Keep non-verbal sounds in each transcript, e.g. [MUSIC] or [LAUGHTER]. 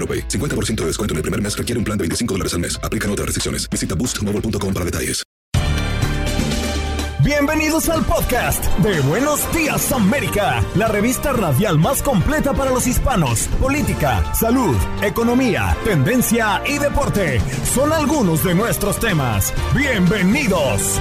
AroPay. 50% de descuento en el primer mes requiere un plan de 25 dólares al mes. Aplican otras restricciones. Visita boostmobile.com para detalles. Bienvenidos al podcast de Buenos Días América, la revista radial más completa para los hispanos. Política, salud, economía, tendencia y deporte son algunos de nuestros temas. Bienvenidos.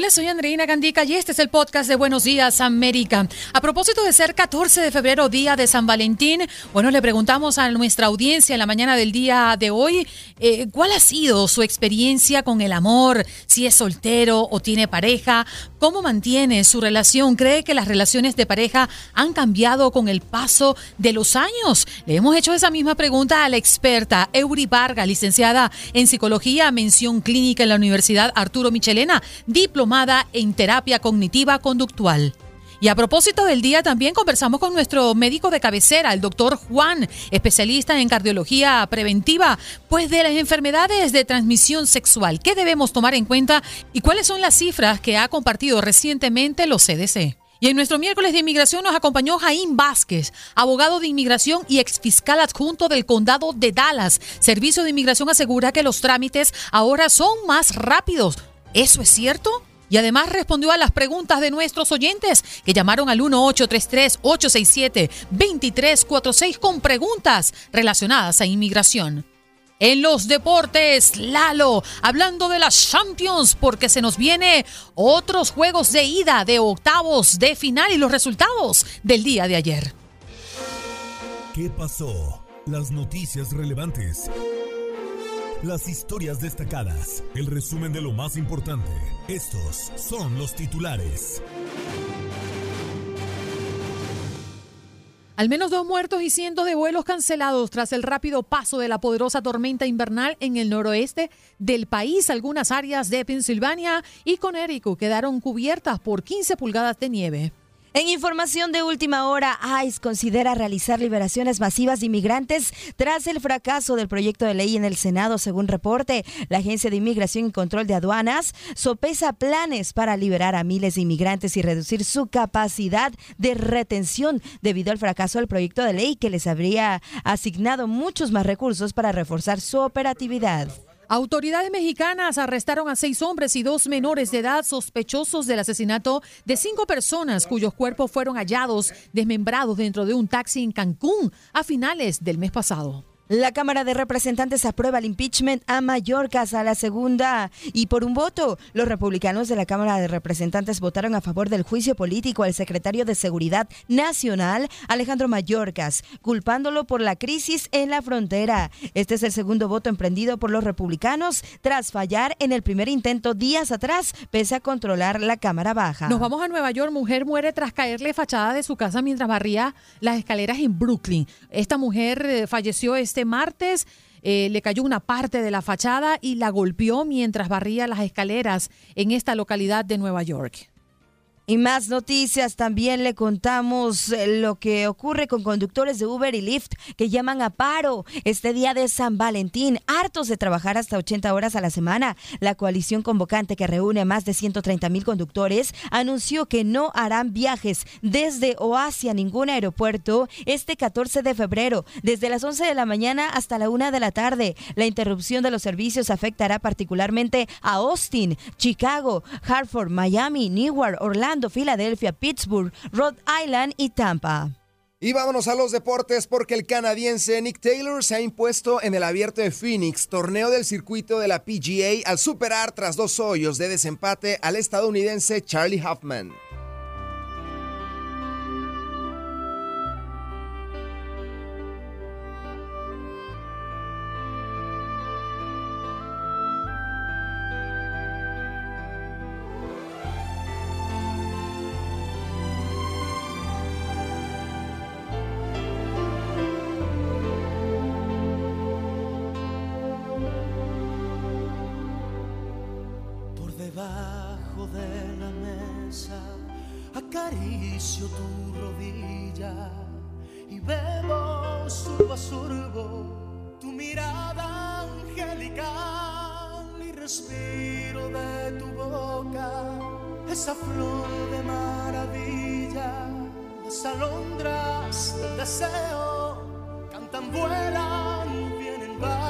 Hola, soy Andreina Gandica y este es el podcast de Buenos Días América. A propósito de ser 14 de febrero, día de San Valentín, bueno, le preguntamos a nuestra audiencia en la mañana del día de hoy eh, cuál ha sido su experiencia con el amor, si es soltero o tiene pareja, cómo mantiene su relación, cree que las relaciones de pareja han cambiado con el paso de los años. Le hemos hecho esa misma pregunta a la experta Eury Vargas, licenciada en psicología, mención clínica en la Universidad Arturo Michelena, diplomada en terapia cognitiva conductual. Y a propósito del día, también conversamos con nuestro médico de cabecera, el doctor Juan, especialista en cardiología preventiva, pues de las enfermedades de transmisión sexual. ¿Qué debemos tomar en cuenta y cuáles son las cifras que ha compartido recientemente los CDC? Y en nuestro miércoles de inmigración nos acompañó Jaín Vázquez, abogado de inmigración y exfiscal adjunto del condado de Dallas. Servicio de Inmigración asegura que los trámites ahora son más rápidos. ¿Eso es cierto? Y además respondió a las preguntas de nuestros oyentes que llamaron al 1833-867-2346 con preguntas relacionadas a inmigración. En los deportes, Lalo, hablando de las Champions, porque se nos viene otros juegos de ida de octavos de final y los resultados del día de ayer. ¿Qué pasó? Las noticias relevantes. Las historias destacadas, el resumen de lo más importante. Estos son los titulares. Al menos dos muertos y cientos de vuelos cancelados tras el rápido paso de la poderosa tormenta invernal en el noroeste del país. Algunas áreas de Pensilvania y Connecticut quedaron cubiertas por 15 pulgadas de nieve. En información de última hora, ICE considera realizar liberaciones masivas de inmigrantes tras el fracaso del proyecto de ley en el Senado, según reporte. La Agencia de Inmigración y Control de Aduanas sopesa planes para liberar a miles de inmigrantes y reducir su capacidad de retención debido al fracaso del proyecto de ley que les habría asignado muchos más recursos para reforzar su operatividad. Autoridades mexicanas arrestaron a seis hombres y dos menores de edad sospechosos del asesinato de cinco personas cuyos cuerpos fueron hallados desmembrados dentro de un taxi en Cancún a finales del mes pasado. La Cámara de Representantes aprueba el impeachment a Mallorcas a la segunda y por un voto. Los republicanos de la Cámara de Representantes votaron a favor del juicio político al secretario de Seguridad Nacional, Alejandro Mallorcas, culpándolo por la crisis en la frontera. Este es el segundo voto emprendido por los republicanos tras fallar en el primer intento días atrás, pese a controlar la Cámara Baja. Nos vamos a Nueva York. Mujer muere tras caerle fachada de su casa mientras barría las escaleras en Brooklyn. Esta mujer eh, falleció este martes. eh, le cayó una parte de la fachada y la golpeó mientras barría las escaleras en esta localidad de Nueva York. Y más noticias, también le contamos eh, lo que ocurre con conductores de Uber y Lyft que llaman a paro este día de San Valentín, hartos de trabajar hasta 80 horas a la semana. La coalición convocante que reúne a más de 130 mil conductores anunció que no harán viajes desde o hacia ningún aeropuerto este 14 de febrero, desde las 11 de la mañana hasta la 1 de la tarde. La interrupción de los servicios afectará particularmente a Austin, Chicago, Hartford, Miami, Newark, Orlando, Filadelfia, Pittsburgh, Rhode Island y Tampa. Y vámonos a los deportes porque el canadiense Nick Taylor se ha impuesto en el abierto de Phoenix, torneo del circuito de la PGA, al superar tras dos hoyos de desempate al estadounidense Charlie Debajo de la mesa acaricio tu rodilla y bebo surbo a surbo tu mirada angelical y respiro de tu boca esa flor de maravilla, las alondras del deseo cantan, vuelan, vienen, van.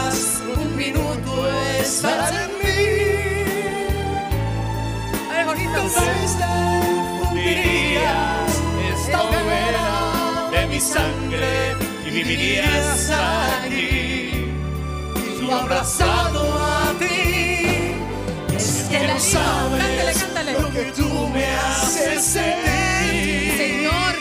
en mí. Ay, Jorgito. Entonces dirías, esta hoguera de mi sangre y vivirías aquí. Y yo abrazado a ti. Es que no sabes lo que tú me haces sentir.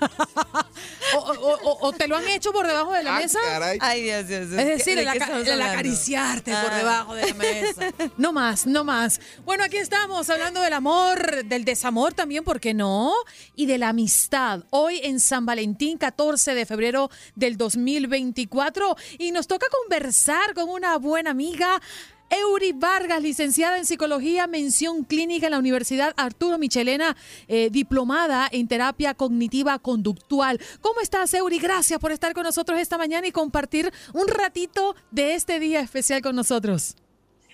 [LAUGHS] o, te lo han hecho por debajo de la ah, mesa? Ay, Dios, Dios, Es decir, el, acariciarte por ah. debajo de la mesa. [LAUGHS] No más, no más. Bueno, aquí estamos hablando del amor, del desamor también, ¿por qué no? Y de la amistad. Hoy en San Valentín, 14 de febrero del 2024. Y nos toca conversar con una buena amiga Eury Vargas, licenciada en psicología, mención clínica en la Universidad Arturo Michelena, eh, diplomada en terapia cognitiva conductual. ¿Cómo estás, Eury? Gracias por estar con nosotros esta mañana y compartir un ratito de este día especial con nosotros.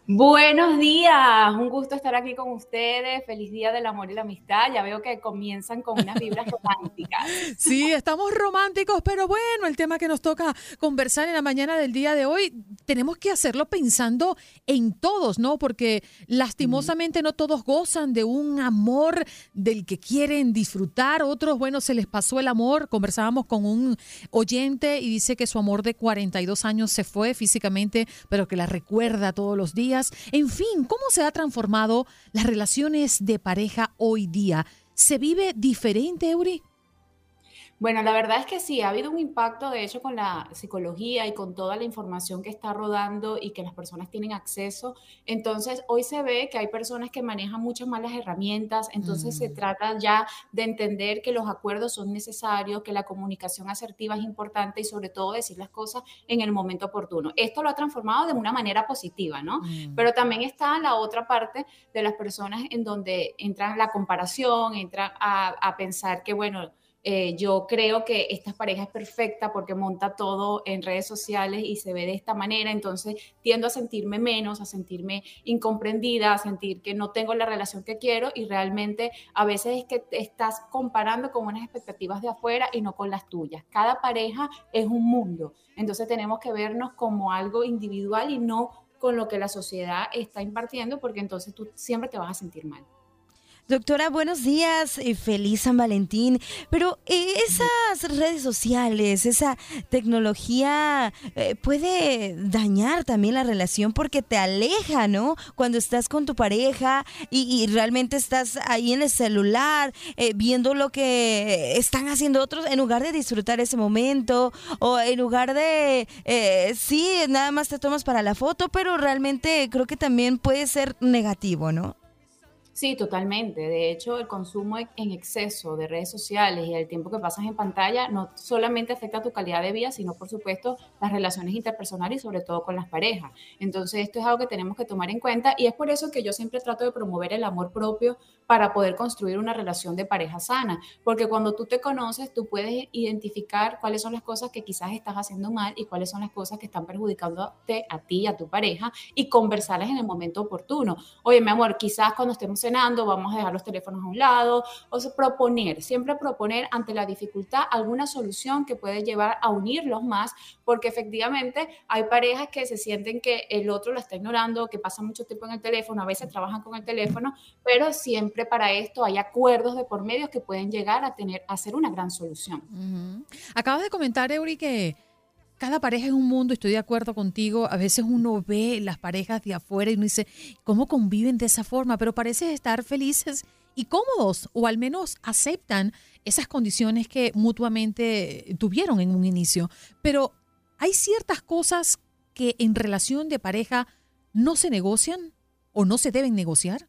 Buenos días, un gusto estar aquí con ustedes. Feliz día del amor y la amistad. Ya veo que comienzan con unas vibras románticas. [LAUGHS] Sí, estamos románticos, pero bueno, el tema que nos toca conversar en la mañana del día de hoy, tenemos que hacerlo pensando en todos, ¿no? Porque lastimosamente no todos gozan de un amor del que quieren disfrutar. Otros, bueno, se les pasó el amor. Conversábamos con un oyente y dice que su amor de 42 años se fue físicamente, pero que la recuerda todos los días en fin, ¿cómo se ha transformado las relaciones de pareja hoy día? ¿Se vive diferente, Eury? Bueno, la verdad es que sí, ha habido un impacto, de hecho, con la psicología y con toda la información que está rodando y que las personas tienen acceso. Entonces, hoy se ve que hay personas que manejan muchas malas herramientas, entonces se mm. trata ya de entender que los acuerdos son necesarios, que la comunicación asertiva es importante y sobre todo decir las cosas en el momento oportuno. Esto lo ha transformado de una manera positiva, ¿no? Mm. Pero también está la otra parte de las personas en donde entra la comparación, entra a, a pensar que, bueno, eh, yo creo que esta pareja es perfecta porque monta todo en redes sociales y se ve de esta manera, entonces tiendo a sentirme menos, a sentirme incomprendida, a sentir que no tengo la relación que quiero y realmente a veces es que te estás comparando con unas expectativas de afuera y no con las tuyas. Cada pareja es un mundo, entonces tenemos que vernos como algo individual y no con lo que la sociedad está impartiendo, porque entonces tú siempre te vas a sentir mal. Doctora, buenos días, y feliz San Valentín. Pero eh, esas redes sociales, esa tecnología eh, puede dañar también la relación porque te aleja, ¿no? Cuando estás con tu pareja y, realmente estás ahí en el celular eh, viendo lo que están haciendo otros en lugar de disfrutar ese momento o en lugar de, sí, nada más te tomas para la foto, pero realmente creo que también puede ser negativo, ¿no? Sí, totalmente. De hecho, el consumo en exceso de redes sociales y el tiempo que pasas en pantalla no solamente afecta tu calidad de vida, sino por supuesto las relaciones interpersonales y sobre todo con las parejas. Entonces, esto es algo que tenemos que tomar en cuenta y es por eso que yo siempre trato de promover el amor propio para poder construir una relación de pareja sana, porque cuando tú te conoces, tú puedes identificar cuáles son las cosas que quizás estás haciendo mal y cuáles son las cosas que están perjudicándote a ti y a tu pareja y conversarlas en el momento oportuno. Oye, mi amor, quizás cuando estemos vamos a dejar los teléfonos a un lado, o sea, proponer, siempre proponer ante la dificultad alguna solución que puede llevar a unirlos más, porque efectivamente hay parejas que se sienten que el otro la está ignorando, que pasa mucho tiempo en el teléfono, a veces trabajan con el teléfono, pero siempre para esto hay acuerdos de por medio que pueden llegar a tener, a ser una gran solución. Acabas de comentar, Eury, que cada pareja es un mundo, estoy de acuerdo contigo. A veces uno ve las parejas de afuera y uno dice, ¿cómo conviven de esa forma? Pero parece estar felices y cómodos, o al menos aceptan esas condiciones que mutuamente tuvieron en un inicio. Pero hay ciertas cosas que en relación de pareja no se negocian o no se deben negociar.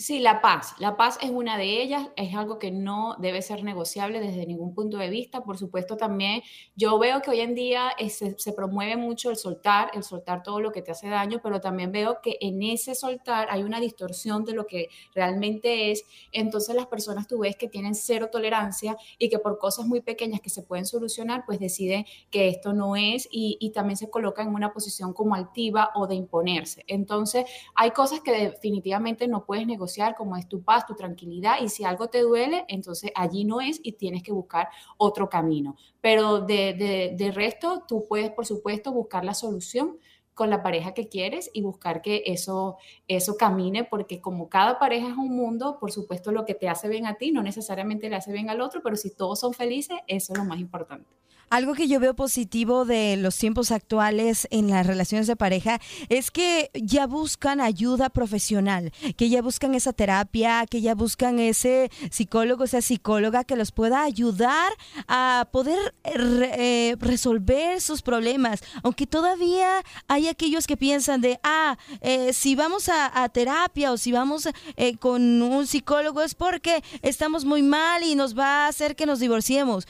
Sí, la paz. La paz es una de ellas, es algo que no debe ser negociable desde ningún punto de vista. Por supuesto, también yo veo que hoy en día eh, se, promueve mucho el soltar, el soltar todo lo que te hace daño, pero también veo que en ese soltar hay una distorsión de lo que realmente es. Entonces las personas tú ves que tienen cero tolerancia y que por cosas muy pequeñas que se pueden solucionar, pues deciden que esto no es y, también se colocan en una posición como altiva o de imponerse. Entonces hay cosas que definitivamente no puedes negociar como es tu paz, tu tranquilidad y si algo te duele, entonces allí no es y tienes que buscar otro camino. Pero de, de, resto, tú puedes, por supuesto, buscar la solución con la pareja que quieres y buscar que eso, eso camine, porque como cada pareja es un mundo, por supuesto lo que te hace bien a ti no necesariamente le hace bien al otro, pero si todos son felices, eso es lo más importante. Algo que yo veo positivo de los tiempos actuales en las relaciones de pareja es que ya buscan ayuda profesional, que ya buscan esa terapia, que ya buscan ese psicólogo, esa psicóloga que los pueda ayudar a poder eh, resolver sus problemas. Aunque todavía hay aquellos que piensan de, ah, eh, si vamos a, terapia o si vamos eh, con un psicólogo es porque estamos muy mal y nos va a hacer que nos divorciemos.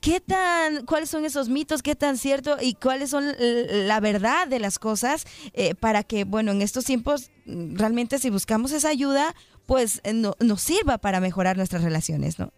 ¿Qué tan cuáles son esos mitos, qué tan cierto y cuáles son la verdad de las cosas eh, para que, bueno, en estos tiempos mm, realmente si buscamos esa ayuda, pues eh, no, nos sirva para mejorar nuestras relaciones, ¿no?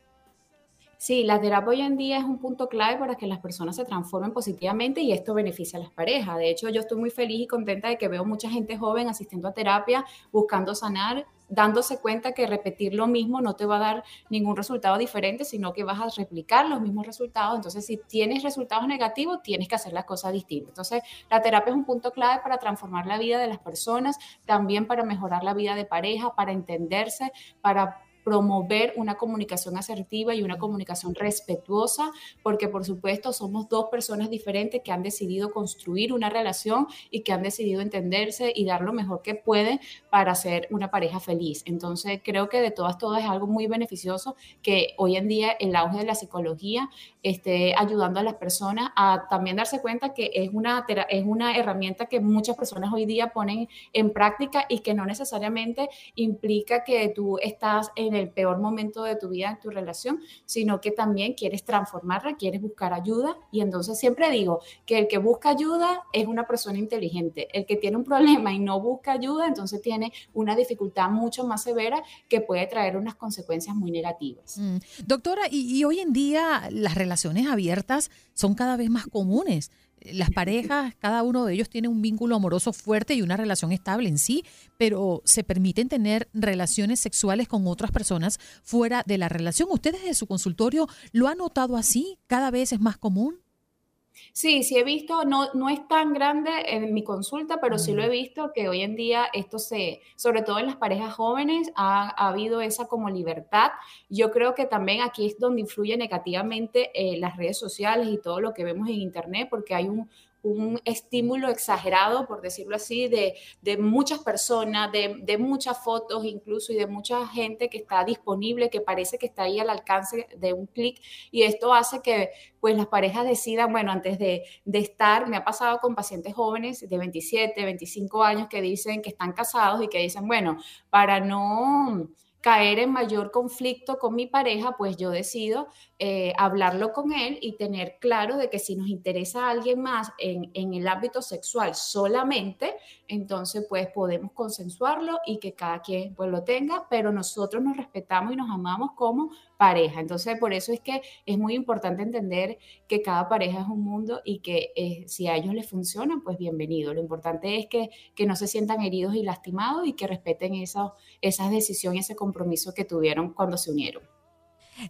Sí, la terapia hoy en día es un punto clave para que las personas se transformen positivamente y esto beneficia a las parejas. De hecho, yo estoy muy feliz y contenta de que veo mucha gente joven asistiendo a terapia, buscando sanar dándose cuenta que repetir lo mismo no te va a dar ningún resultado diferente, sino que vas a replicar los mismos resultados. Entonces, si tienes resultados negativos, tienes que hacer las cosas distintas. Entonces, la terapia es un punto clave para transformar la vida de las personas, también para mejorar la vida de pareja, para entenderse, para promover una comunicación asertiva y una comunicación respetuosa, porque por supuesto somos dos personas diferentes que han decidido construir una relación y que han decidido entenderse y dar lo mejor que pueden para ser una pareja feliz. Entonces creo que de todas, todas es algo muy beneficioso que hoy en día el auge de la psicología esté ayudando a las personas a también darse cuenta que es una, es una herramienta que muchas personas hoy día ponen en práctica y que no necesariamente implica que tú estás en el peor momento de tu vida, en tu relación, sino que también quieres transformarla, quieres buscar ayuda. Y entonces siempre digo que el que busca ayuda es una persona inteligente. El que tiene un problema y no busca ayuda, entonces tiene una dificultad mucho más severa que puede traer unas consecuencias muy negativas. Mm. Doctora, y hoy en día las relaciones abiertas son cada vez más comunes las parejas, cada uno de ellos tiene un vínculo amoroso fuerte y una relación estable en sí, pero se permiten tener relaciones sexuales con otras personas fuera de la relación. ¿Ustedes de su consultorio lo han notado así? ¿Cada vez es más común? Sí, sí he visto, no, no es tan grande en mi consulta, pero sí lo he visto que hoy en día esto se, sobre todo en las parejas jóvenes, ha, habido esa como libertad. Yo creo que también aquí es donde influye negativamente eh, las redes sociales y todo lo que vemos en Internet, porque hay un, un estímulo exagerado, por decirlo así, de, muchas personas, de, muchas fotos incluso y de mucha gente que está disponible, que parece que está ahí al alcance de un clic. Y esto hace que pues las parejas decidan, bueno, antes de, de estar, me ha pasado con pacientes jóvenes de 27, 25 años que dicen que están casados y que dicen, bueno, para no caer en mayor conflicto con mi pareja, pues yo decido eh, hablarlo con él y tener claro de que si nos interesa a alguien más en, en, el ámbito sexual solamente, entonces pues podemos consensuarlo y que cada quien pues lo tenga, pero nosotros nos respetamos y nos amamos como Entonces por eso es que es muy importante entender que cada pareja es un mundo y que eh, si a ellos les funciona, pues bienvenido. Lo importante es que, que no se sientan heridos y lastimados y que respeten esas decisiones, ese compromiso que tuvieron cuando se unieron.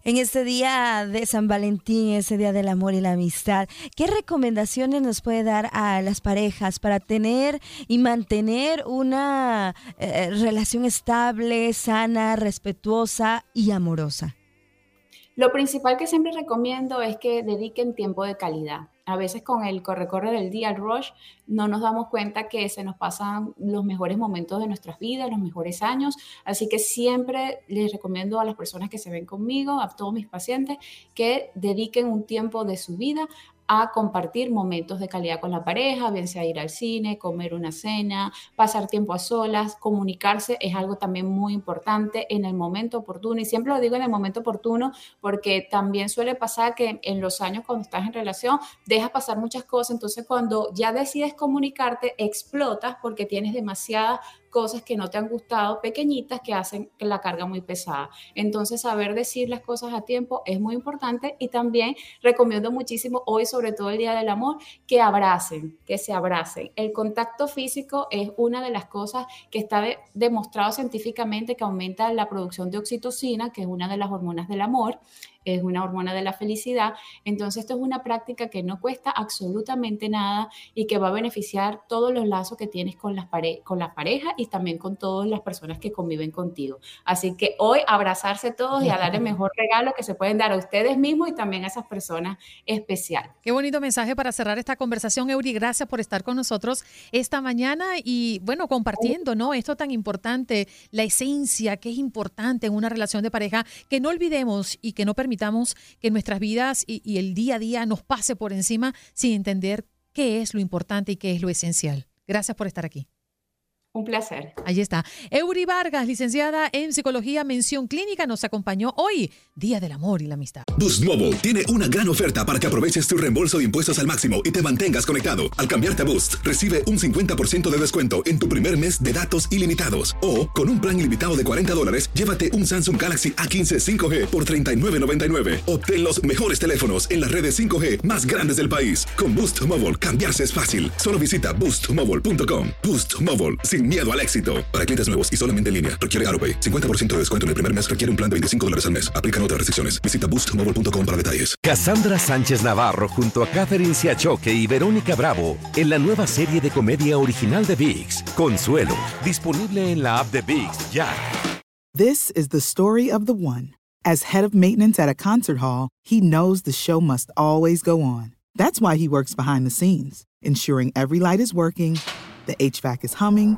En este día de San Valentín, ese día del amor y la amistad, ¿qué recomendaciones nos puede dar a las parejas para tener y mantener una eh, relación estable, sana, respetuosa y amorosa? Lo principal que siempre recomiendo es que dediquen tiempo de calidad. A veces con el corre-corre del día, el rush, no nos damos cuenta que se nos pasan los mejores momentos de nuestras vidas, los mejores años. Así que siempre les recomiendo a las personas que se ven conmigo, a todos mis pacientes, que dediquen un tiempo de su vida a compartir momentos de calidad con la pareja, bien sea ir al cine, comer una cena, pasar tiempo a solas, comunicarse es algo también muy importante en el momento oportuno. Y siempre lo digo en el momento oportuno porque también suele pasar que en los años cuando estás en relación dejas pasar muchas cosas, entonces cuando ya decides comunicarte explotas porque tienes demasiada cosas que no te han gustado, pequeñitas, que hacen la carga muy pesada. Entonces, saber decir las cosas a tiempo es muy importante y también recomiendo muchísimo hoy, sobre todo el Día del Amor, que abracen, que se abracen. El contacto físico es una de las cosas que está demostrado científicamente que aumenta la producción de oxitocina, que es una de las hormonas del amor es una hormona de la felicidad. Entonces, esto es una práctica que no cuesta absolutamente nada y que va a beneficiar todos los lazos que tienes con las, pare con las parejas y también con todas las personas que conviven contigo. Así que hoy abrazarse todos y a dar el [LAUGHS] mejor regalo que se pueden dar a ustedes mismos y también a esas personas especiales. Qué bonito mensaje para cerrar esta conversación, Euri. Gracias por estar con nosotros esta mañana y, bueno, compartiendo, ¿no? Esto tan importante, la esencia que es importante en una relación de pareja, que no olvidemos y que no permitamos que nuestras vidas y, el día a día nos pase por encima sin entender qué es lo importante y qué es lo esencial. Gracias por estar aquí. Un placer. Ahí está. Euri Vargas, licenciada en Psicología Mención Clínica, nos acompañó hoy, Día del Amor y la Amistad. Boost Mobile tiene una gran oferta para que aproveches tu reembolso de impuestos al máximo y te mantengas conectado. Al cambiarte a Boost, recibe un 50% de descuento en tu primer mes de datos ilimitados. O, con un plan ilimitado de 40 dólares, llévate un Samsung Galaxy A15 5G por $39.99. Obtén los mejores teléfonos en las redes 5G más grandes del país. Con Boost Mobile, cambiarse es fácil. Solo visita boostmobile.com. Boost Mobile, sin miedo al éxito. Para clientes nuevos y solamente en línea, requiere AroPay. 50% de descuento en el primer mes requiere un plan de 25 dólares al mes. Aplican otras restricciones. Visita boostmobile.com para detalles. Cassandra Sánchez Navarro junto a Catherine Siachoque y Verónica Bravo en la nueva serie de comedia original de VIX, Consuelo, disponible en la app de VIX ya. This is the story of the one. As head of maintenance at a concert hall, he knows the show must always go on. That's why he works behind the scenes, ensuring every light is working, the HVAC is humming,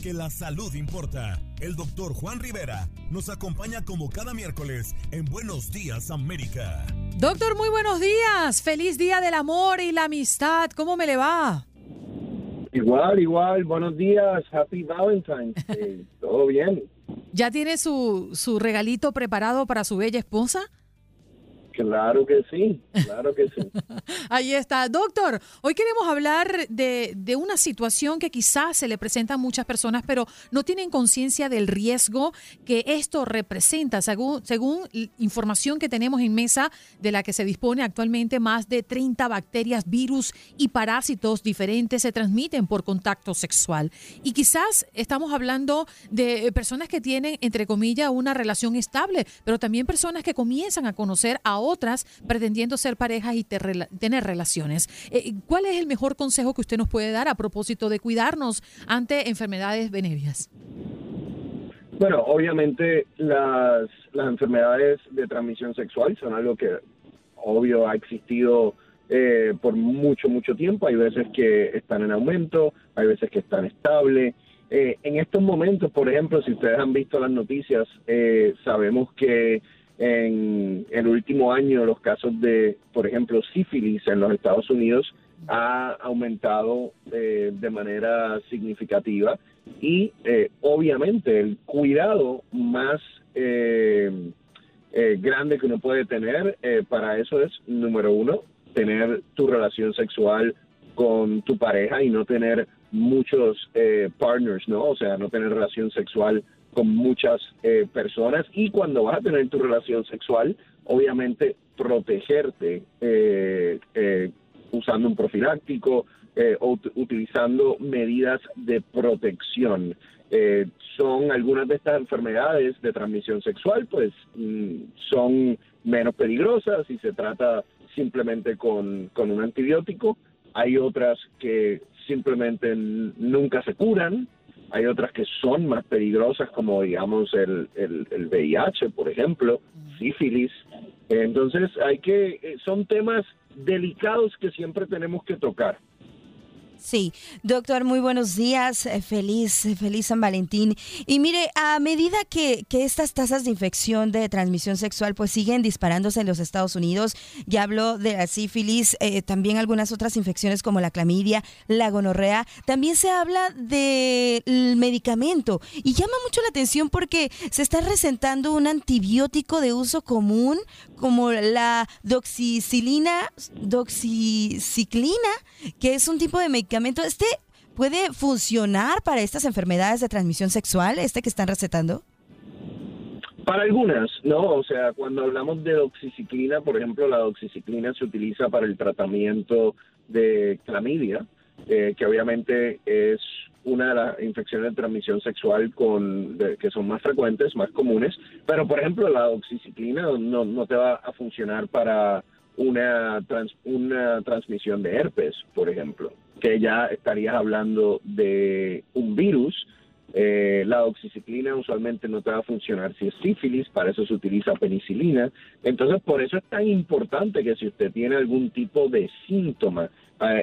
Porque la salud importa. El doctor Juan Rivera nos acompaña como cada miércoles en Buenos Días América. Doctor, muy buenos días. Feliz día del amor y la amistad. ¿Cómo me le va? Igual, igual. Buenos días. Happy Valentine's Day. [LAUGHS] Todo bien. ¿Ya tiene su, su regalito preparado para su bella esposa? Claro que sí, claro que sí. [LAUGHS] Ahí está. Doctor, hoy queremos hablar de, de, una situación que quizás se le presenta a muchas personas, pero no tienen conciencia del riesgo que esto representa. Según, según información que tenemos en mesa, de la que se dispone actualmente, más de 30 bacterias, virus y parásitos diferentes se transmiten por contacto sexual. Y quizás estamos hablando de personas que tienen, entre comillas, una relación estable, pero también personas que comienzan a conocer a otras pretendiendo ser parejas y tener relaciones. Eh, ¿Cuál es el mejor consejo que usted nos puede dar a propósito de cuidarnos ante enfermedades venéreas? Bueno, obviamente las, las enfermedades de transmisión sexual son algo que obvio ha existido eh, por mucho, mucho tiempo. Hay veces que están en aumento, hay veces que están estables. Eh, en estos momentos, por ejemplo, si ustedes han visto las noticias, sabemos que en el último año los casos de, por ejemplo, sífilis en los Estados Unidos ha aumentado eh, de manera significativa y eh, obviamente el cuidado más eh, grande que uno puede tener para eso es, número uno, tener tu relación sexual con tu pareja y no tener muchos partners, ¿no? O sea, no tener relación sexual con muchas eh, personas y cuando vas a tener tu relación sexual, obviamente protegerte eh, eh, usando un profiláctico o utilizando medidas de protección. son algunas de estas enfermedades de transmisión sexual, pues mm, son menos peligrosas y se trata simplemente con, con un antibiótico. Hay otras que simplemente nunca se curan, hay otras que son más peligrosas, como digamos el, el, el VIH, por ejemplo, sífilis. Entonces, hay que, eh, son temas delicados que siempre tenemos que tocar. Sí, doctor, muy buenos días, eh, feliz, feliz San Valentín. Y mire, a medida que, estas tasas de infección de transmisión sexual pues siguen disparándose en los Estados Unidos, ya hablo de la sífilis, eh, también algunas otras infecciones como la clamidia, la gonorrea, también se habla del medicamento. Y llama mucho la atención porque se está recetando un antibiótico de uso común como la doxicilina, doxiciclina, que es un tipo de medicamento ¿este puede funcionar para estas enfermedades de transmisión sexual, este que están recetando? Para algunas, no, o sea, cuando hablamos de doxiciclina, por ejemplo, la doxiciclina se utiliza para el tratamiento de clamidia, eh, que obviamente es una de las infecciones de transmisión sexual con que son más frecuentes, más comunes, pero por ejemplo la doxiciclina no, te va a funcionar para una, una transmisión de herpes, por ejemplo que ya estarías hablando de un virus. Eh, la oxiciclina usualmente no te va a funcionar si es sífilis, para eso se utiliza penicilina. Entonces, por eso es tan importante que si usted tiene algún tipo de síntoma,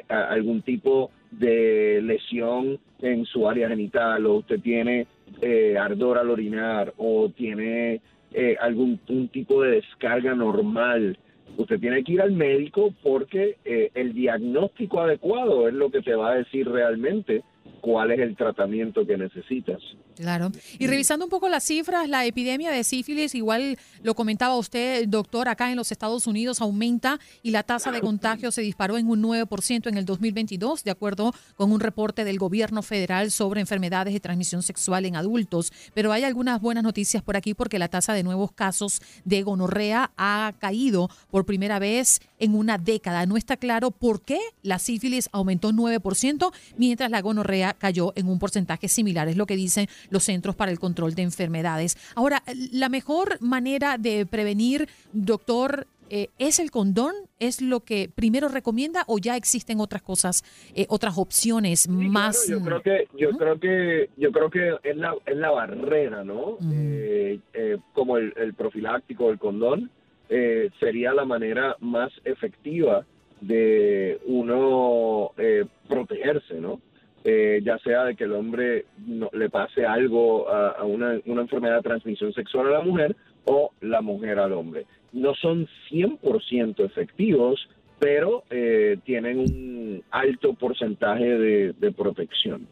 algún tipo de lesión en su área genital, o usted tiene eh, ardor al orinar, o tiene eh, algún un tipo de descarga normal usted tiene que ir al médico porque eh, el diagnóstico adecuado es lo que te va a decir realmente cuál es el tratamiento que necesitas. Claro. Y revisando un poco las cifras, la epidemia de sífilis, igual lo comentaba usted, doctor, acá en los Estados Unidos aumenta y la tasa de contagio se disparó en un 9% en el 2022, de acuerdo con un reporte del gobierno federal sobre enfermedades de transmisión sexual en adultos. Pero hay algunas buenas noticias por aquí porque la tasa de nuevos casos de gonorrea ha caído por primera vez en una década. No está claro por qué la sífilis aumentó 9%, mientras la gonorrea cayó en un porcentaje similar. Es lo que dicen los Centros para el Control de Enfermedades. Ahora, la mejor manera de prevenir, doctor, eh, ¿es el condón? ¿Es lo que primero recomienda o ya existen otras cosas, eh, otras opciones más? yo creo que, yo creo que, yo creo que es la, es la barrera, ¿no? Eh, como el, el, profiláctico, el condón, sería la manera más efectiva de uno protegerse, ¿no? Eh, ya sea de que el hombre no, le pase algo a, una, una, enfermedad de transmisión sexual a la mujer o la mujer al hombre. No son 100% efectivos, pero eh, tienen un alto porcentaje de, protección.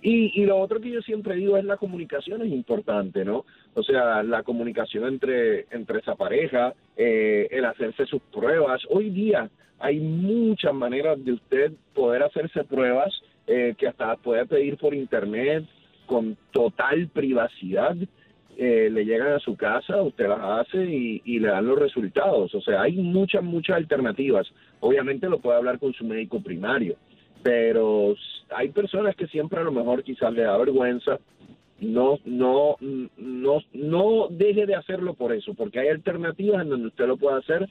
Y, y lo otro que yo siempre digo es la comunicación es importante, ¿no? O sea, la comunicación entre, entre esa pareja, eh, el hacerse sus pruebas. Hoy día hay muchas maneras de usted poder hacerse pruebas eh, que hasta puede pedir por internet con total privacidad. Eh, le llegan a su casa, usted las hace y, y le dan los resultados. O sea, hay muchas, muchas alternativas. Obviamente lo puede hablar con su médico primario, pero hay personas que siempre a lo mejor quizás le da vergüenza. No, no, no, no deje de hacerlo por eso, porque hay alternativas en donde usted lo puede hacer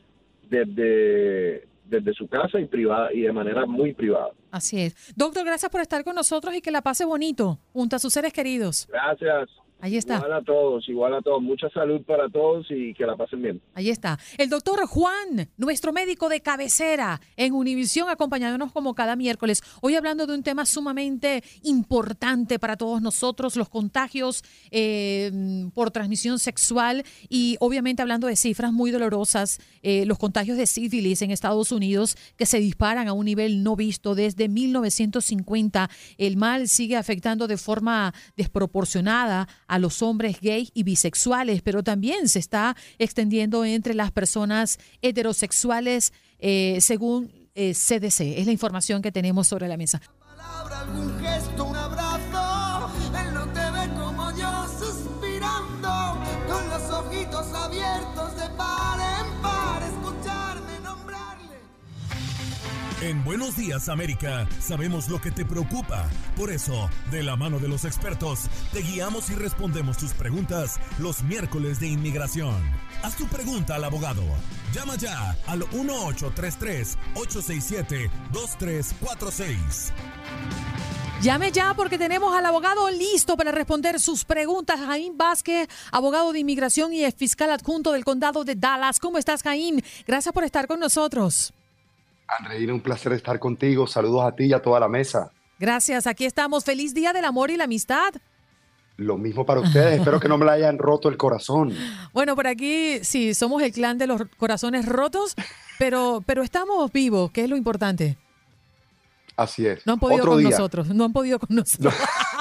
desde, desde su casa y privada y de manera muy privada. Así es. Doctor, gracias por estar con nosotros y que la pase bonito junto a sus seres queridos. Gracias. Ahí está. Igual a todos, igual a todos. Mucha salud para todos y que la pasen bien. Ahí está. El doctor Juan, nuestro médico de cabecera en Univisión, acompañándonos como cada miércoles. Hoy hablando de un tema sumamente importante para todos nosotros, los contagios eh, por transmisión sexual y obviamente hablando de cifras muy dolorosas, eh, los contagios de sífilis en Estados Unidos que se disparan a un nivel no visto desde 1950. El mal sigue afectando de forma desproporcionada a los hombres gays y bisexuales, pero también se está extendiendo entre las personas heterosexuales, eh, según eh, CDC. Es la información que tenemos sobre la mesa. En Buenos Días América sabemos lo que te preocupa. Por eso, de la mano de los expertos, te guiamos y respondemos tus preguntas los miércoles de inmigración. Haz tu pregunta al abogado. Llama ya al 1833-867-2346. Llame ya porque tenemos al abogado listo para responder sus preguntas. Jaime Vázquez, abogado de inmigración y fiscal adjunto del condado de Dallas. ¿Cómo estás, Jaime? Gracias por estar con nosotros. Andreina, un placer estar contigo. Saludos a ti y a toda la mesa. Gracias, aquí estamos. Feliz Día del Amor y la Amistad. Lo mismo para ustedes. Espero que no me la hayan roto el corazón. [LAUGHS] Bueno, por aquí sí, somos el clan de los corazones rotos, pero, pero estamos vivos, que es lo importante. Así es. No han podido Otro con día. nosotros, no han podido con nosotros. [LAUGHS]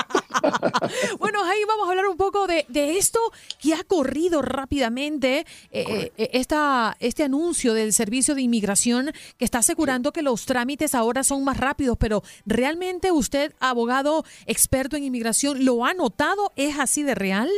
[LAUGHS] bueno, ahí vamos a hablar un poco de, de esto que ha corrido rápidamente, eh, eh, esta, este anuncio del Servicio de Inmigración que está asegurando que los trámites ahora son más rápidos, pero ¿realmente usted, abogado experto en inmigración, lo ha notado? ¿Es así de real?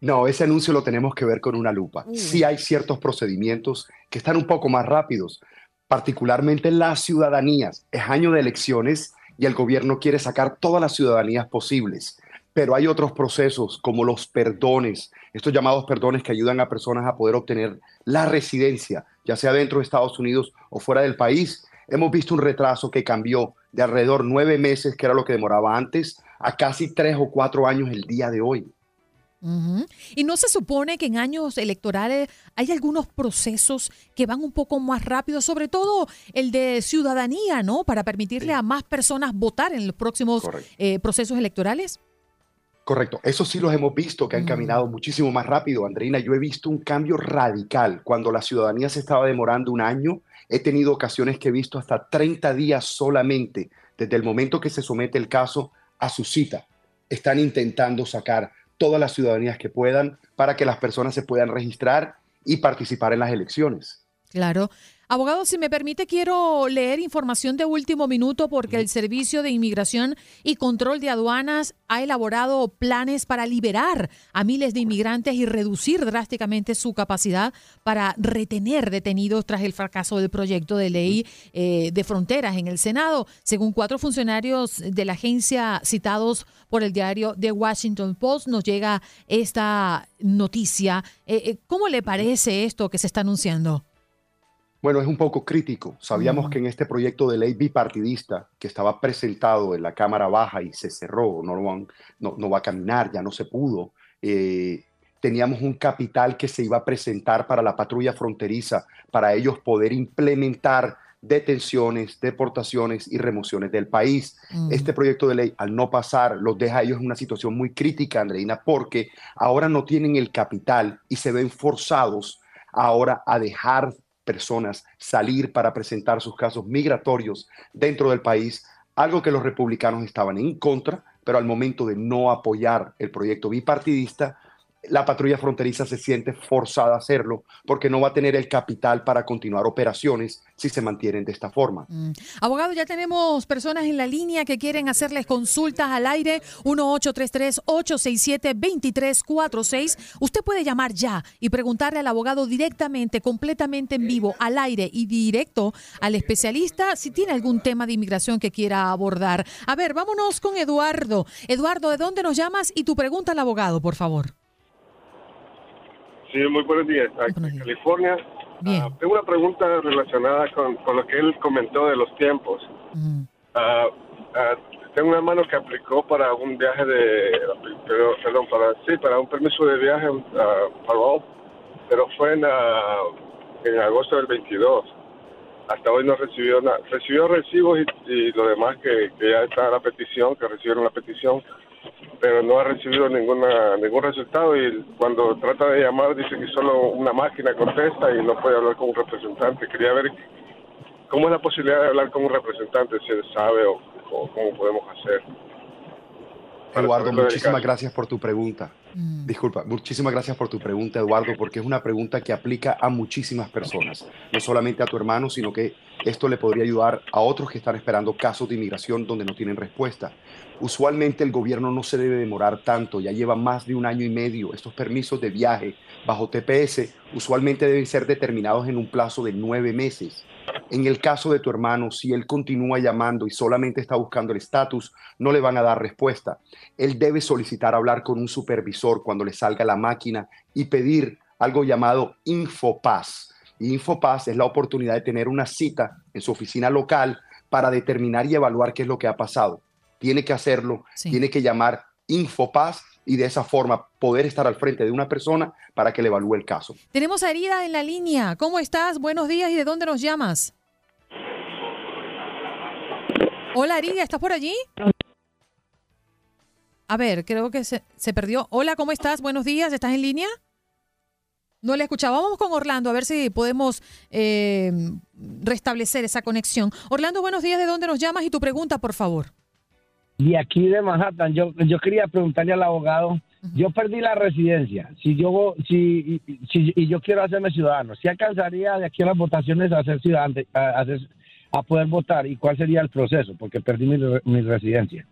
No, ese anuncio lo tenemos que ver con una lupa. Mm. Sí hay ciertos procedimientos que están un poco más rápidos, particularmente en las ciudadanías. Es año de elecciones y el gobierno quiere sacar todas las ciudadanías posibles. Pero hay otros procesos como los perdones, estos llamados perdones que ayudan a personas a poder obtener la residencia, ya sea dentro de Estados Unidos o fuera del país. Hemos visto un retraso que cambió de alrededor nueve meses, que era lo que demoraba antes, a casi tres o cuatro años el día de hoy. Y no se supone que en años electorales hay algunos procesos que van un poco más rápido, sobre todo el de ciudadanía, ¿no? Para permitirle a más personas votar en los próximos eh, procesos electorales. Correcto, eso sí los hemos visto que han caminado muchísimo más rápido, Andreina. Yo he visto un cambio radical. Cuando la ciudadanía se estaba demorando un año, he tenido ocasiones que he visto hasta 30 días solamente desde el momento que se somete el caso a su cita. Están intentando sacar todas las ciudadanías que puedan para que las personas se puedan registrar y participar en las elecciones. Claro. Abogado, si me permite, quiero leer información de último minuto porque el Servicio de Inmigración y Control de Aduanas ha elaborado planes para liberar a miles de inmigrantes y reducir drásticamente su capacidad para retener detenidos tras el fracaso del proyecto de ley eh, de fronteras en el Senado. Según cuatro funcionarios de la agencia citados por el diario The Washington Post, nos llega esta noticia. Eh, eh, ¿Cómo le parece esto que se está anunciando? Bueno, es un poco crítico. Sabíamos que en este proyecto de ley bipartidista que estaba presentado en la Cámara Baja y se cerró, no, lo van- no, no va a caminar, ya no se pudo, eh, teníamos un capital que se iba a presentar para la patrulla fronteriza, para ellos poder implementar detenciones, deportaciones y remociones del país. Mm. Este proyecto de ley, al no pasar, los deja a ellos en una situación muy crítica, Andreina, porque ahora no tienen el capital y se ven forzados ahora a dejar personas salir para presentar sus casos migratorios dentro del país, algo que los republicanos estaban en contra, pero al momento de no apoyar el proyecto bipartidista, la patrulla fronteriza se siente forzada a hacerlo porque no va a tener el capital para continuar operaciones si se mantienen de esta forma. Mm. Abogado, ya tenemos personas en la línea que quieren hacerles consultas al aire 1833-867-2346. Usted puede llamar ya y preguntarle al abogado directamente, completamente en vivo, al aire y directo al especialista si tiene algún tema de inmigración que quiera abordar. A ver, vámonos con Eduardo. Eduardo, ¿de dónde nos llamas? Y tu pregunta al abogado, por favor. Sí, muy buenos días. Aquí en California. Ah, tengo una pregunta relacionada con, con, lo que él comentó de los tiempos. Ah, tengo un hermano que aplicó para un viaje de, perdón, para sí, para un permiso de viaje uh, pero fue en, en agosto del 22. Hasta hoy no recibió nada. Recibió recibos y, y lo demás que, que ya está la petición, que recibieron la petición pero no ha recibido ninguna ningún resultado y cuando trata de llamar dice que solo una máquina contesta y no puede hablar con un representante. Quería ver cómo es la posibilidad de hablar con un representante, si él sabe o, cómo podemos hacer. Eduardo, muchísimas gracias por tu pregunta. Mm. Disculpa, muchísimas gracias por tu pregunta, Eduardo, porque es una pregunta que aplica a muchísimas personas, no solamente a tu hermano, sino que esto le podría ayudar a otros que están esperando casos de inmigración donde no tienen respuesta. Usualmente el gobierno no se debe demorar tanto, ya lleva más de un año y medio. Estos permisos de viaje bajo TPS usualmente deben ser determinados en un plazo de nueve meses. En el caso de tu hermano, si él continúa llamando y solamente está buscando el estatus, no le van a dar respuesta. Él debe solicitar hablar con un supervisor cuando le salga la máquina y pedir algo llamado Infopaz. Infopaz es la oportunidad de tener una cita en su oficina local para determinar y evaluar qué es lo que ha pasado tiene que hacerlo, tiene que llamar Infopaz y de esa forma poder estar al frente de una persona para que le evalúe el caso. Tenemos a Herida en la línea. ¿Cómo estás? Buenos días y de dónde nos llamas. Hola Herida, ¿estás por allí? A ver, creo que se, perdió. Hola, ¿cómo estás? Buenos días, ¿estás en línea? No le escuchaba. Vamos con Orlando a ver si podemos eh, restablecer esa conexión. Orlando, buenos días. ¿De dónde nos llamas y tu pregunta, por favor? Y aquí de Manhattan, yo, yo quería preguntarle al abogado, yo perdí la residencia, si yo si, si, y yo quiero hacerme ciudadano, si alcanzaría de aquí a las votaciones a ser ciudadano, a, a poder votar? ¿Y cuál sería el proceso? Porque perdí mi, mi residencia.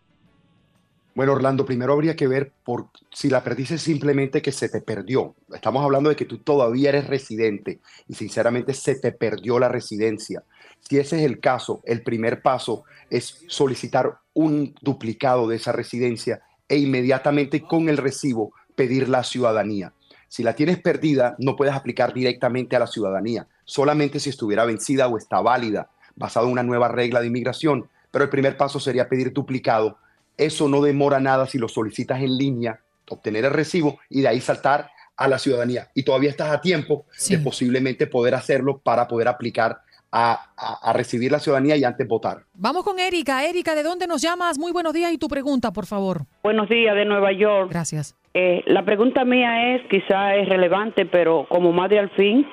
Bueno, Orlando, primero habría que ver por si la perdiste simplemente que se te perdió. Estamos hablando de que tú todavía eres residente y sinceramente se te perdió la residencia. Si ese es el caso, el primer paso es solicitar un duplicado de esa residencia e inmediatamente con el recibo pedir la ciudadanía. Si la tienes perdida, no puedes aplicar directamente a la ciudadanía, solamente si estuviera vencida o está válida, basado en una nueva regla de inmigración. Pero el primer paso sería pedir duplicado. Eso no demora nada si lo solicitas en línea, obtener el recibo y de ahí saltar a la ciudadanía. Y todavía estás a tiempo de posiblemente poder hacerlo para poder aplicar a, recibir la ciudadanía y antes votar. Vamos con Erika. Erika, ¿de dónde nos llamas? Muy buenos días y tu pregunta, por favor. Buenos días, de Nueva York. Gracias. Eh, la pregunta mía es, quizá es relevante, pero como madre al fin,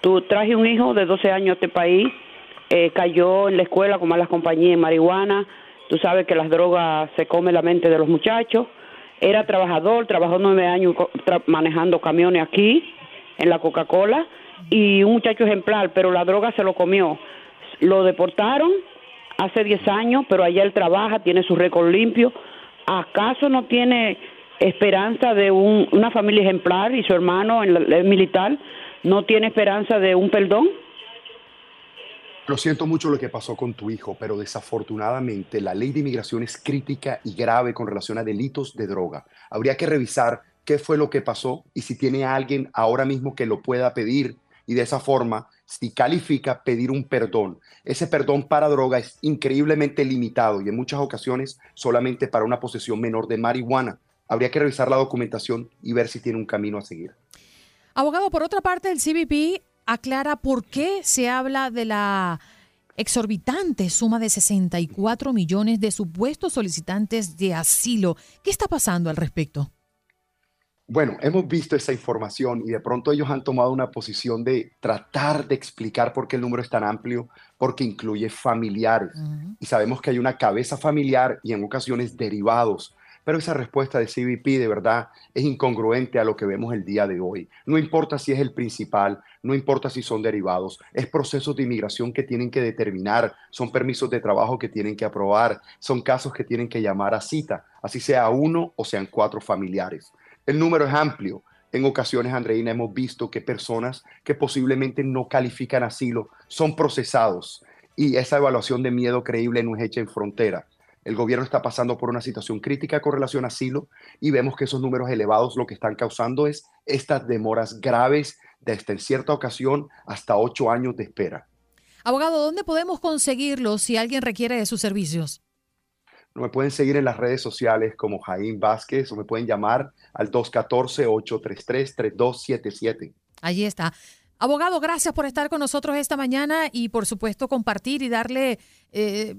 tú traje un hijo de 12 años a este país, eh, cayó en la escuela con malas compañías en marihuana, tú sabes que las drogas se comen la mente de los muchachos, era trabajador, trabajó nueve años manejando camiones aquí, en la Coca-Cola, y un muchacho ejemplar, pero la droga se lo comió. Lo deportaron hace 10 años, pero allá él trabaja, tiene su récord limpio. ¿Acaso no tiene esperanza de una familia ejemplar y su hermano en militar no tiene esperanza de un perdón? Lo siento mucho lo que pasó con tu hijo, pero desafortunadamente la ley de inmigración es crítica y grave con relación a delitos de droga. Habría que revisar qué fue lo que pasó y si tiene alguien ahora mismo que lo pueda pedir y de esa forma, si califica, pedir un perdón. Ese perdón para droga es increíblemente limitado y en muchas ocasiones solamente para una posesión menor de marihuana. Habría que revisar la documentación y ver si tiene un camino a seguir. Abogado, por otra parte, el CBP aclara por qué se habla de la exorbitante suma de 64 millones de supuestos solicitantes de asilo. ¿Qué está pasando al respecto? Bueno, hemos visto esa información y de pronto ellos han tomado una posición de tratar de explicar por qué el número es tan amplio, porque incluye familiares. Y sabemos que hay una cabeza familiar y en ocasiones derivados. Pero esa respuesta de CBP de verdad es incongruente a lo que vemos el día de hoy. No importa si es el principal, no importa si son derivados, es procesos de inmigración que tienen que determinar, son permisos de trabajo que tienen que aprobar, son casos que tienen que llamar a cita, así sea uno o sean cuatro familiares. El número es amplio. En ocasiones, Andreina, hemos visto que personas que posiblemente no califican asilo son procesados y esa evaluación de miedo creíble no es hecha en frontera. El gobierno está pasando por una situación crítica con relación a asilo y vemos que esos números elevados lo que están causando es estas demoras graves desde en cierta ocasión hasta ocho años de espera. Abogado, ¿dónde podemos conseguirlo si alguien requiere de sus servicios? Me pueden seguir en las redes sociales como Jaime Vázquez o me pueden llamar al 214-833-3277. Allí está. Abogado, gracias por estar con nosotros esta mañana y por supuesto compartir y darle eh,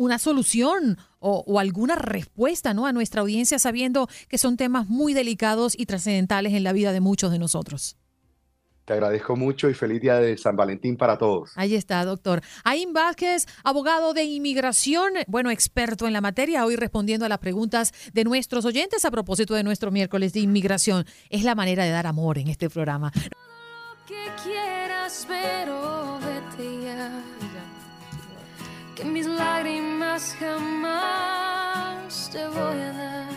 una solución o, o, alguna respuesta ¿no? a nuestra audiencia sabiendo que son temas muy delicados y trascendentales en la vida de muchos de nosotros. Te agradezco mucho y feliz día de San Valentín para todos. Ahí está, doctor. Aim Vázquez, abogado de inmigración, bueno, experto en la materia, hoy respondiendo a las preguntas de nuestros oyentes a propósito de nuestro miércoles de inmigración. Es la manera de dar amor en este programa. que quieras, pero vete ya. Que mis lágrimas jamás te voy a dar.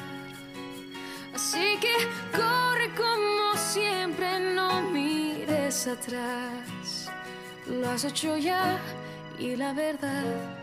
Así que corre como siempre, no mires atrás. Lo has hecho ya y la verdad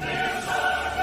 ¡La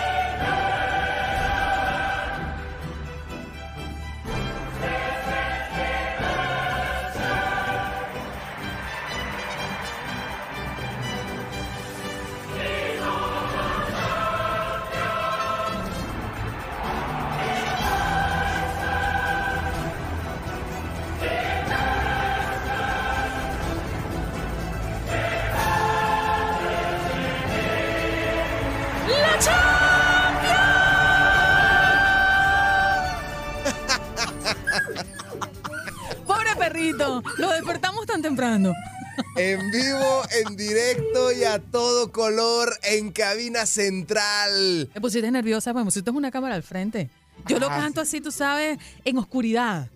Pobre perrito, lo despertamos tan temprano. En vivo, en directo y a todo color en cabina central. Me pusiste nerviosa, me pusiste una cámara al frente. Yo lo Ah, canto así, tú sabes, en oscuridad,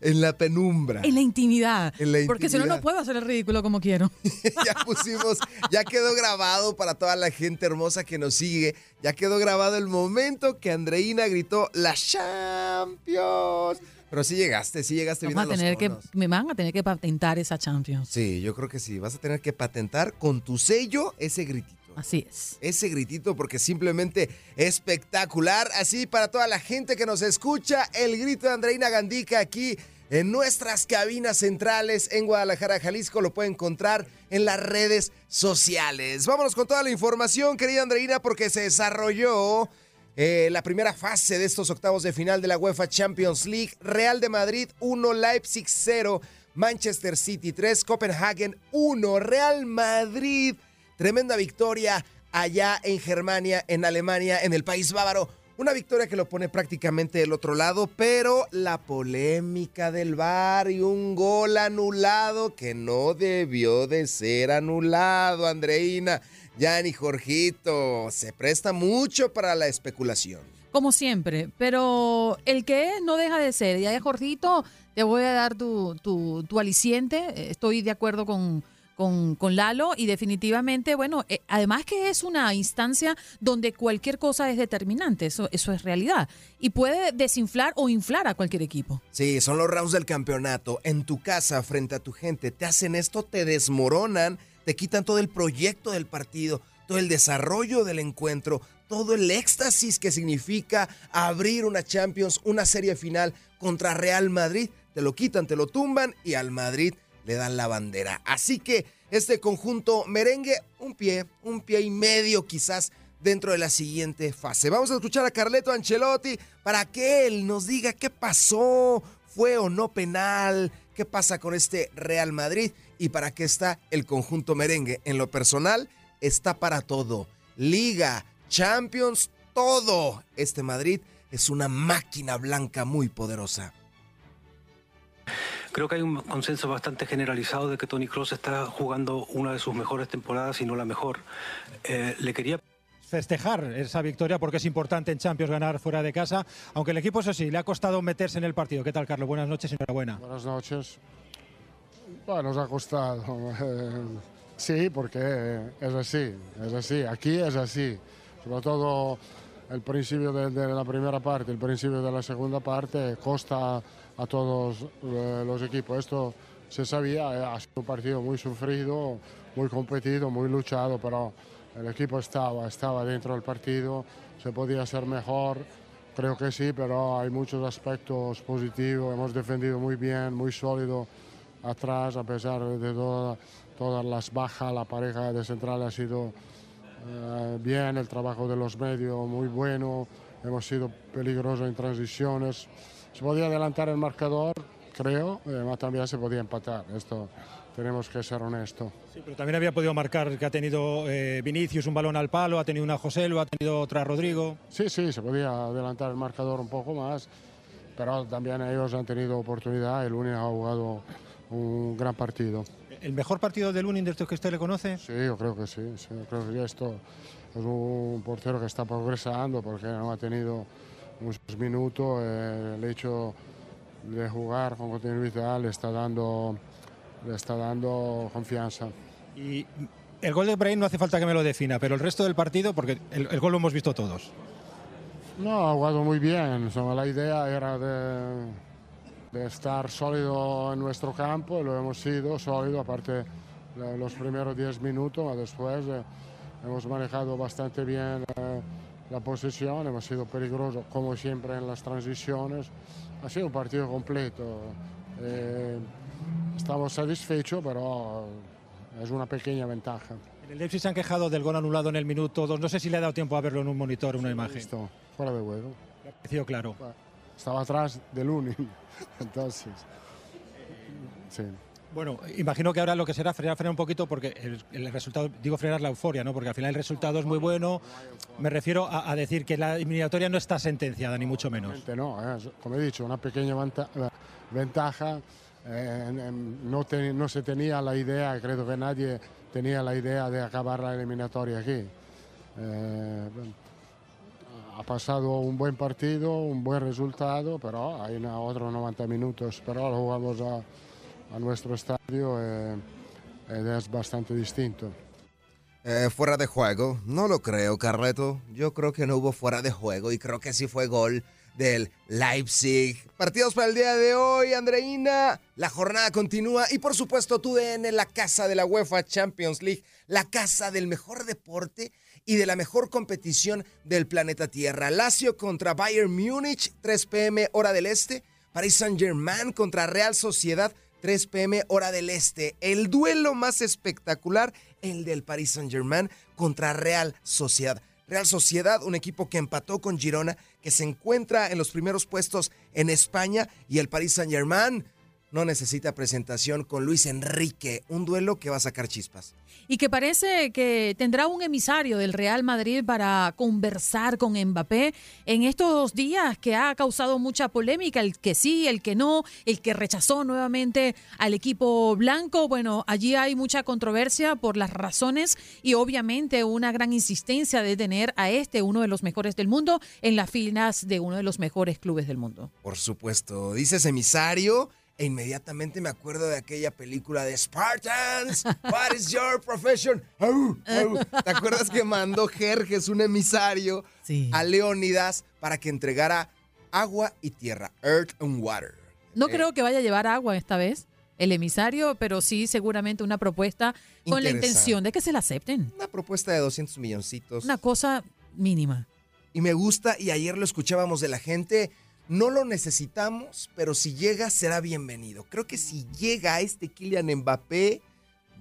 En la penumbra. en la intimidad. En la Porque si no, no intimidad. puedo hacer el ridículo como quiero. [LAUGHS] ya pusimos, ya quedó grabado para toda la gente hermosa que nos sigue. Ya quedó grabado el momento que Andreina gritó la Champions. Pero sí llegaste, sí llegaste bien Vamos a a los tener que, tonos. me van a tener que patentar esa Champions. Sí, yo creo que sí. Vas a tener que patentar con tu sello ese gritito. Así es. Ese gritito porque simplemente espectacular. Así para toda la gente que nos escucha, el grito de Andreina Gandica aquí en nuestras cabinas centrales en Guadalajara, Jalisco. Lo puede encontrar en las redes sociales. Vámonos con toda la información, querida Andreina, porque se desarrolló eh, la primera fase de estos octavos de final de la UEFA Champions League. Real de Madrid 1, Leipzig 0, Manchester City 3, Copenhagen 1, Real Madrid. Tremenda victoria allá en Germania, en Alemania, en el país bávaro. Una victoria que lo pone prácticamente del otro lado, pero la polémica del VAR y un gol anulado que no debió de ser anulado, Andreina. Yanni Jorgito, se presta mucho para la especulación. Como siempre, pero el que es no deja de ser. Y ahí, Jorgito, te voy a dar tu, tu, tu aliciente. Estoy de acuerdo con, con, con Lalo y definitivamente, bueno, eh, además que es una instancia donde cualquier cosa es determinante, eso, eso es realidad, y puede desinflar o inflar a cualquier equipo. Sí, son los rounds del campeonato. En tu casa, frente a tu gente, te hacen esto, te desmoronan, te quitan todo el proyecto del partido, todo el desarrollo del encuentro, todo el éxtasis que significa abrir una Champions, una serie final contra Real Madrid. Te lo quitan, te lo tumban y al Madrid le dan la bandera. Así que este conjunto merengue, un pie, un pie y medio quizás dentro de la siguiente fase. Vamos a escuchar a Carleto Ancelotti para que él nos diga qué pasó, fue o no penal, qué pasa con este Real Madrid y para qué está el conjunto merengue. En lo personal, está para todo. Liga, Champions, todo. Este Madrid es una máquina blanca muy poderosa. Creo que hay un consenso bastante generalizado de que Tony Cross está jugando una de sus mejores temporadas y no la mejor. Eh, le quería festejar esa victoria porque es importante en Champions ganar fuera de casa, aunque el equipo eso sí, le ha costado meterse en el partido. ¿Qué tal, Carlos? Buenas noches y enhorabuena. Buenas noches. Bueno, nos ha costado. Sí, porque es así, es así. Aquí es así. Sobre todo el principio de, de la primera parte, el principio de la segunda parte, costa a todos eh, los equipos. Esto se sabía, eh, ha sido un partido muy sufrido, muy competido, muy luchado, pero el equipo estaba, estaba dentro del partido, se podía ser mejor, creo que sí, pero hay muchos aspectos positivos, hemos defendido muy bien, muy sólido atrás, a pesar de toda- todas las bajas, la pareja de central ha sido eh, bien, el trabajo de los medios muy bueno, hemos sido peligrosos en transiciones, se podía adelantar el marcador, creo, eh, pero también se podía empatar, esto tenemos que ser honestos. Sí, pero también había podido marcar que ha tenido eh, Vinicius un balón al palo, ha tenido una José, lo ha tenido otra Rodrigo. Sí, sí, se podía adelantar el marcador un poco más, pero también ellos han tenido oportunidad, el Uni ha jugado un gran partido. ¿El mejor partido del Lunin desde que usted le conoce? Sí, yo creo que sí, sí, yo creo que esto es un portero que está progresando porque no ha tenido muchos minutos, eh, el hecho de jugar con continuidad le está dando, le está dando confianza. Y el gol de Brain no hace falta que me lo defina, pero el resto del partido, porque el, el gol lo hemos visto todos. No, ha jugado muy bien. La idea era de, de estar sólido en nuestro campo lo hemos sido sólido, aparte de los primeros 10 minutos, después eh, hemos manejado bastante bien eh, la posesión, hemos sido peligrosos como siempre en las transiciones. Ha sido un partido completo. Eh, estamos satisfechos, pero es una pequeña ventaja. En el Leipzig se han quejado del gol anulado en el minuto 2. No sé si le ha dado tiempo a verlo en un monitor, una imagen. Visto, fuera de juego. Ha parecido claro. Estaba atrás del Uni, [LAUGHS] entonces. Sí. Bueno, imagino que ahora lo que será frenar, frenar un poquito porque el, el resultado, digo frenar la euforia, ¿no? Porque al final el resultado es muy bueno. Me refiero a, a decir que la eliminatoria no está sentenciada, ni mucho menos. No, eh, come he dicho, una pequeña ventaja. eh, no, te- no se tenía la idea, creo que nadie tenía la idea de acabar la eliminatoria aquí. Eh, ha pasado un buen partido, un buen resultado, pero hay otros 90 minutos, pero jugamos a, a nuestro estadio eh, eh, es bastante distinto. Eh, fuera de juego, no lo creo, Carleto. Yo creo que no hubo fuera de juego y creo que sí fue gol del Leipzig. Partidos para el día de hoy, Andreina. La jornada continúa y por supuesto tu DN, la casa de la UEFA Champions League, la casa del mejor deporte y de la mejor competición del planeta Tierra. Lazio contra Bayern Múnich, 3 pm hora del este. Paris Saint-Germain contra Real Sociedad, 3 pm hora del este. El duelo más espectacular, el del Paris Saint-Germain contra Real Sociedad. Real Sociedad, un equipo que empató con Girona, que se encuentra en los primeros puestos en España, y el Paris Saint-Germain no necesita presentación con Luis Enrique, un duelo que va a sacar chispas. Y que parece que tendrá un emisario del Real Madrid para conversar con Mbappé en estos días que ha causado mucha polémica, el que sí, el que no, el que rechazó nuevamente al equipo blanco. Bueno, allí hay mucha controversia por las razones y obviamente una gran insistencia de tener a este, uno de los mejores del mundo, en las filas de uno de los mejores clubes del mundo. Por supuesto, dices emisario e inmediatamente me acuerdo de aquella película de Spartans. What is your profession? ¿Te acuerdas que mandó Jerjes, un emisario, a Leónidas para que entregara agua y tierra, earth and water? No Eh, creo que vaya a llevar agua esta vez el emisario, pero sí seguramente una propuesta con la intención de que se la acepten. Una propuesta de 200 milloncitos. Una cosa mínima. Y me gusta, y ayer lo escuchábamos de la gente, no lo necesitamos, pero si llega será bienvenido. Creo que si llega este Kylian Mbappé,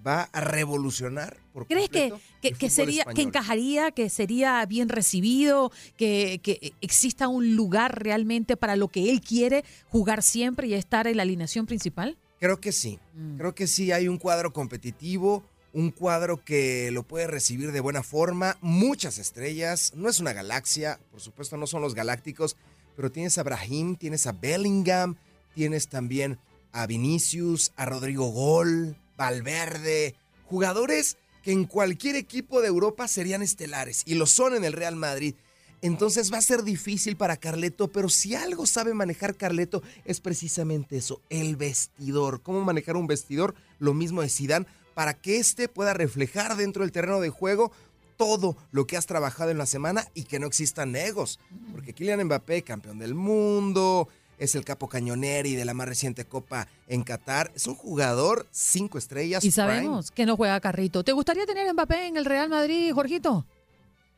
va a revolucionar. Por ¿Crees que, que, sería, que encajaría, que sería bien recibido, que, que exista un lugar realmente para lo que él quiere jugar siempre y estar en la alineación principal? Creo que sí. Creo que sí hay un cuadro competitivo, un cuadro que lo puede recibir de buena forma, muchas estrellas. No es una galaxia, por supuesto no son los galácticos, pero tienes a Brahim, tienes a Bellingham, tienes también a Vinicius, a Rodrigo Gol, Valverde, jugadores que en cualquier equipo de Europa serían estelares y lo son en el Real Madrid. Entonces va a ser difícil para Carleto, pero si algo sabe manejar Carleto es precisamente eso, el vestidor. ¿Cómo manejar un vestidor? Lo mismo de Zidane, para que éste pueda reflejar dentro del terreno de juego todo lo que has trabajado en la semana y que no existan egos. Porque Kylian Mbappé, campeón del mundo, es el capo cañoneri de la más reciente Copa en Qatar. Es un jugador cinco estrellas. Y prime. sabemos que no juega carrito. ¿Te gustaría tener a Mbappé en el Real Madrid, Jorgito?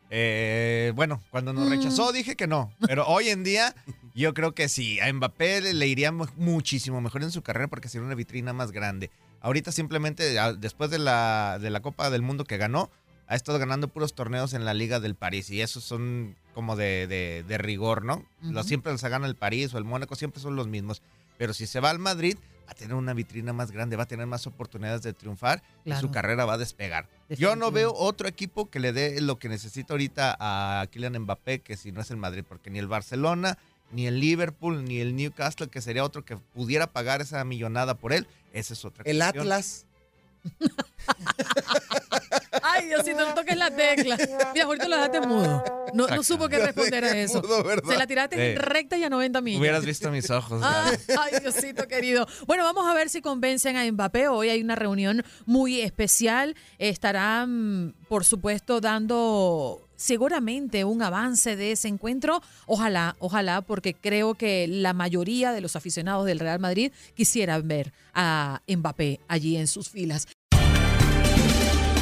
Eh, bueno, cuando nos Mm. rechazó dije que no, pero hoy en día yo creo que sí, a Mbappé le, le iría mu- muchísimo mejor en su carrera porque sería una vitrina más grande. Ahorita simplemente, después de la, de la Copa del Mundo que ganó, ha estado ganando puros torneos en la Liga del París y esos son como de, de- de rigor, ¿no? Los Ujú. siempre los gana el París o el Mónaco, siempre son los mismos. Pero si se va al Madrid, va a tener una vitrina más grande, va a tener más oportunidades de triunfar y su carrera va a despegar. Yo no veo otro equipo que le dé lo que necesita ahorita a Kylian Mbappé que si no es el Madrid, porque ni el Barcelona, ni el Liverpool, ni el Newcastle, que sería otro que pudiera pagar esa millonada por él, esa es otra El cuestión. Atlas. [LAUGHS] Ay, Diosito, no toques la tecla. Mira, ahorita lo dejaste mudo. No, no supo qué responder a eso. Se la tiraste recta y a 90 millas. Hubieras visto mis ojos. Ah. Ay, Diosito querido. Bueno, vamos a ver si convencen a Mbappé. Hoy hay una reunión muy especial. Estarán, por supuesto, dando seguramente un avance de ese encuentro. Ojalá, ojalá, porque creo que la mayoría de los aficionados del Real Madrid quisieran ver a Mbappé allí en sus filas.